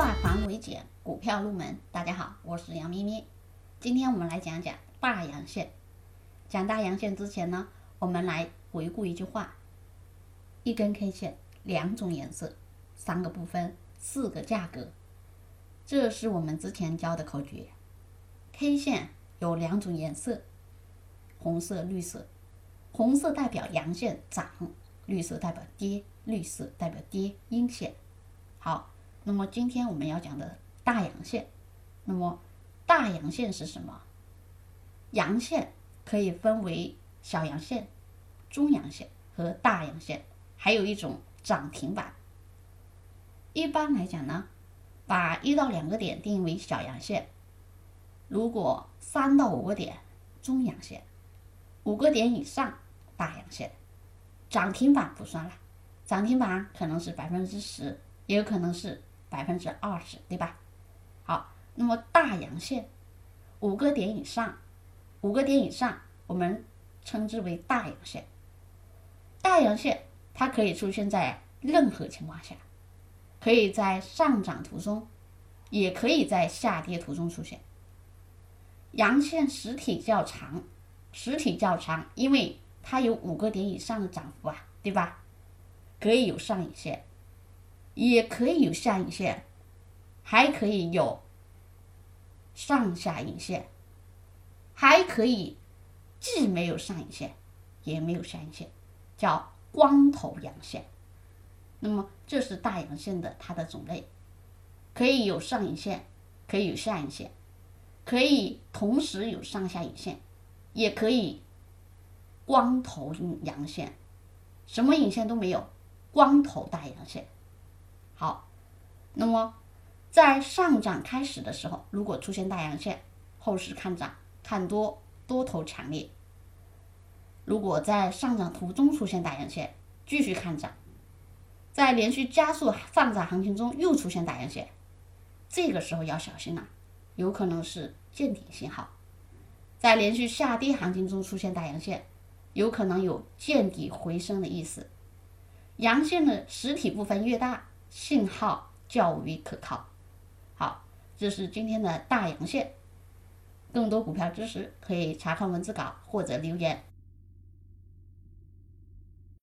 化繁为简，股票入门。大家好，我是杨咪咪。今天我们来讲讲大阳线。讲大阳线之前呢，我们来回顾一句话：一根 K 线，两种颜色，三个部分，四个价格。这是我们之前教的口诀。K 线有两种颜色，红色、绿色。红色代表阳线涨，绿色代表跌，绿色代表跌阴线。好。那么今天我们要讲的大阳线，那么大阳线是什么？阳线可以分为小阳线、中阳线和大阳线，还有一种涨停板。一般来讲呢，把一到两个点定为小阳线，如果三到五个点中阳线，五个点以上大阳线，涨停板不算了，涨停板可能是百分之十，也有可能是。百分之二十，对吧？好，那么大阳线五个点以上，五个点以上，我们称之为大阳线。大阳线它可以出现在任何情况下，可以在上涨途中，也可以在下跌途中出现。阳线实体较长，实体较长，因为它有五个点以上的涨幅啊，对吧？可以有上影线。也可以有下影线，还可以有上下影线，还可以既没有上影线，也没有下影线，叫光头阳线。那么这是大阳线的它的种类，可以有上影线，可以有下影线，可以同时有上下影线，也可以光头阳线，什么影线都没有，光头大阳线。好，那么在上涨开始的时候，如果出现大阳线，后市看涨看多，多头强烈；如果在上涨途中出现大阳线，继续看涨；在连续加速上涨行情中又出现大阳线，这个时候要小心了，有可能是见顶信号；在连续下跌行情中出现大阳线，有可能有见底回升的意思。阳线的实体部分越大。信号较为可靠。好，这是今天的大阳线。更多股票知识可以查看文字稿或者留言。